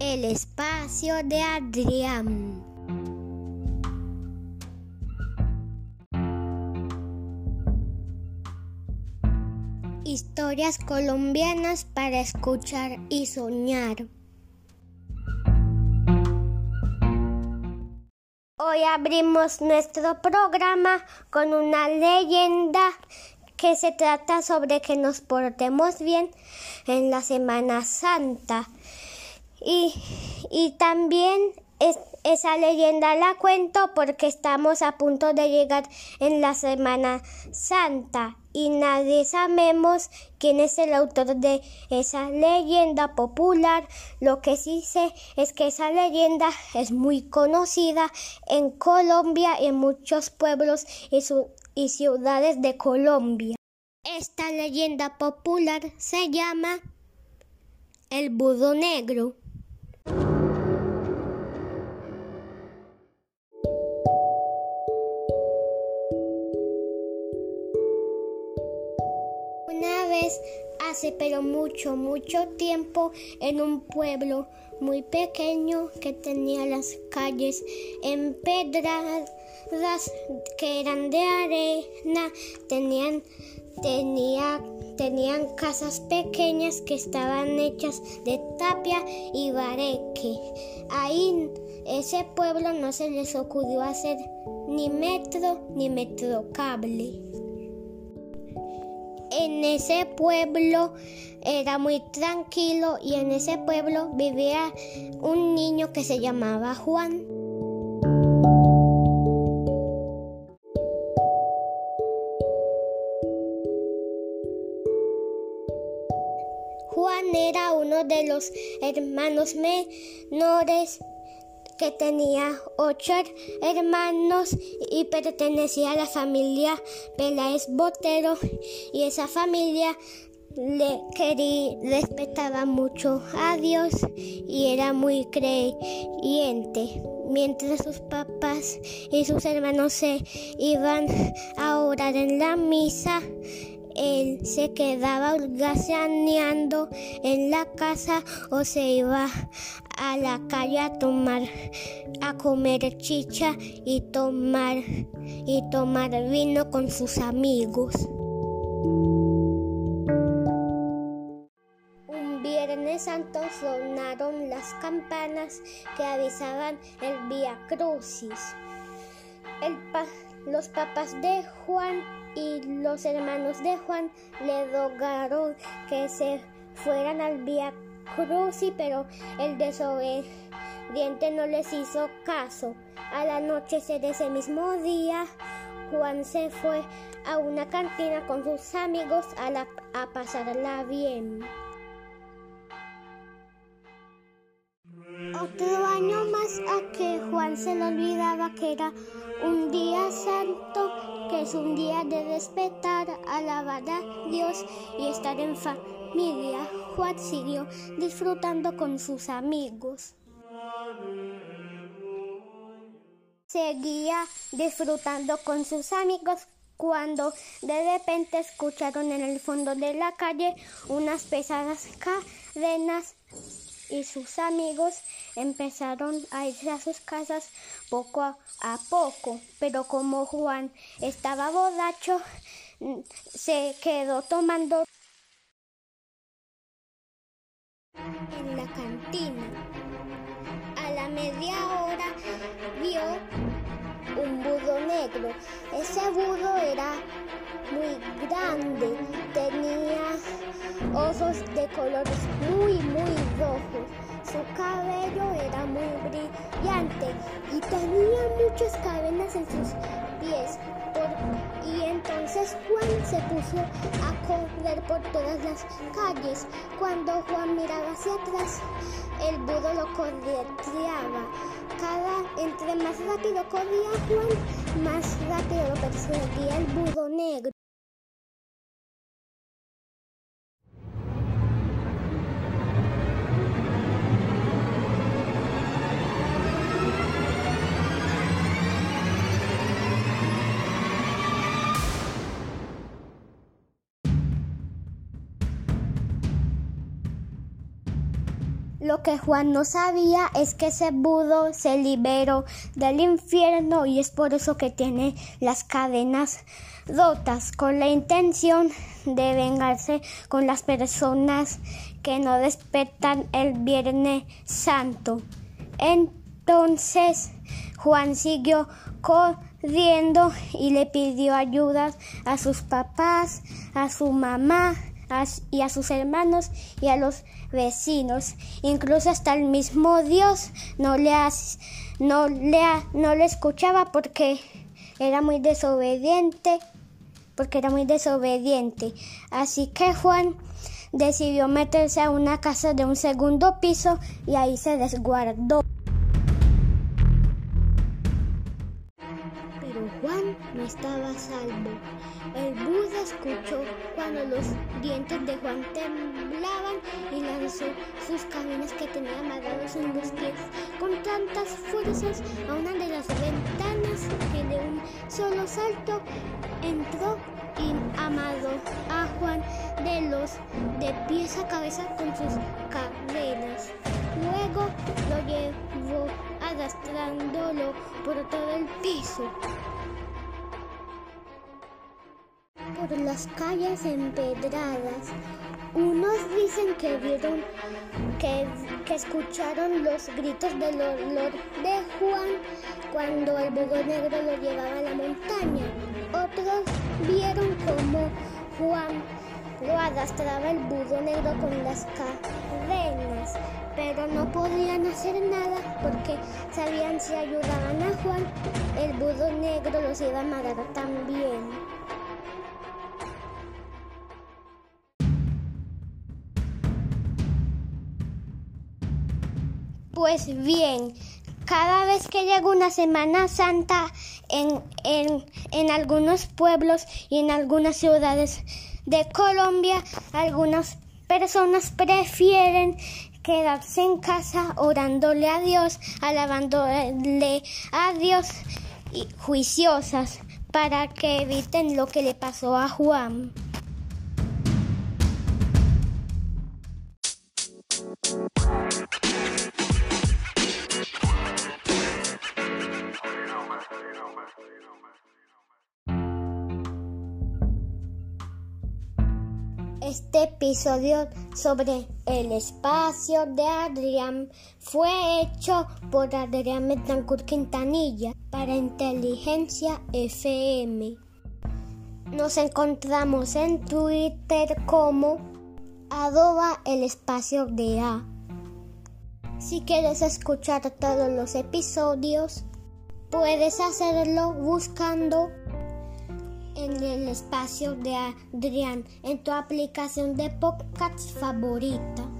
El espacio de Adrián. Historias colombianas para escuchar y soñar. Hoy abrimos nuestro programa con una leyenda que se trata sobre que nos portemos bien en la Semana Santa. Y, y también esa leyenda la cuento porque estamos a punto de llegar en la Semana Santa y nadie sabemos quién es el autor de esa leyenda popular. Lo que sí sé es que esa leyenda es muy conocida en Colombia y en muchos pueblos y, y ciudades de Colombia. Esta leyenda popular se llama el Budo Negro. Pero mucho, mucho tiempo, en un pueblo muy pequeño que tenía las calles empedradas que eran de arena, tenían, tenía, tenían casas pequeñas que estaban hechas de tapia y bareque. Ahí ese pueblo no se les ocurrió hacer ni metro ni metrocable. En ese pueblo era muy tranquilo y en ese pueblo vivía un niño que se llamaba Juan. Juan era uno de los hermanos menores que tenía ocho hermanos y pertenecía a la familia Peláez Botero y esa familia le quería, respetaba mucho a Dios y era muy creyente. Mientras sus papás y sus hermanos se iban a orar en la misa, él se quedaba holgazaneando en la casa o se iba a la calle a tomar, a comer chicha y tomar, y tomar vino con sus amigos. Un Viernes Santo sonaron las campanas que avisaban el Vía Crucis. los papás de Juan y los hermanos de Juan le rogaron que se fueran al Vía Crucis, pero el desobediente no les hizo caso. Al anochecer de ese mismo día, Juan se fue a una cantina con sus amigos a, a pasarla bien. Otro año más a que Juan se le olvidaba que era un día santo, que es un día de respetar, alabar a Dios y estar en familia. Juan siguió disfrutando con sus amigos. Seguía disfrutando con sus amigos cuando de repente escucharon en el fondo de la calle unas pesadas cadenas y sus amigos empezaron a irse a sus casas poco a, poco, pero como Juan estaba borracho, se quedó tomando en la cantina. A la media hora vio un budo negro. Ese budo era muy grande, tenía ojos de colores muy, muy rojos. Su cabello era muy brillante y tenía muchas cadenas en sus pies. Entonces Juan se puso a correr por todas las calles. Cuando Juan miraba hacia atrás, el budo lo correteaba. Cada, entre más rápido corría Juan, más rápido lo perseguía el budo negro. Lo que Juan no sabía es que ese budo se liberó del infierno y es por eso que tiene las cadenas rotas con la intención de vengarse con las personas que no despertan el Viernes Santo. Entonces Juan siguió corriendo y le pidió ayuda a sus papás, a su mamá y a sus hermanos y a los vecinos. Incluso hasta el mismo Dios no le, no le, no le escuchaba porque era muy desobediente, porque era muy desobediente. Así que Juan decidió meterse a una casa de un segundo piso y ahí se desguardó. Estaba salvo. El Buda escuchó cuando los dientes de Juan temblaban y lanzó sus cadenas que tenía amarrados en los pies con tantas fuerzas a una de las ventanas que de un solo salto entró y amarró a Juan de los de pies a cabeza con sus cadenas. Luego lo llevó arrastrándolo por todo el piso. Por las calles empedradas. Unos dicen que vieron, que, escucharon los gritos del olor de Juan cuando el burro negro lo llevaba a la montaña. Otros vieron cómo Juan lo arrastraba el burro negro con las cadenas, pero no podían hacer nada porque sabían si ayudaban a Juan, el burro negro los iba a matar también. Pues bien, cada vez que llega una Semana Santa en, en, algunos pueblos y en algunas ciudades de Colombia, algunas personas prefieren quedarse en casa orándole a Dios, alabándole a Dios y juiciosas para que eviten lo que le pasó a Juan. Este episodio sobre el espacio de Adrián fue hecho por Adrián Metancourt Quintanilla para Inteligencia FM. Nos encontramos en Twitter como adoba el espacio de A. Si quieres escuchar todos los episodios, puedes hacerlo buscando en el espacio de Adrián en tu aplicación de podcast favorita.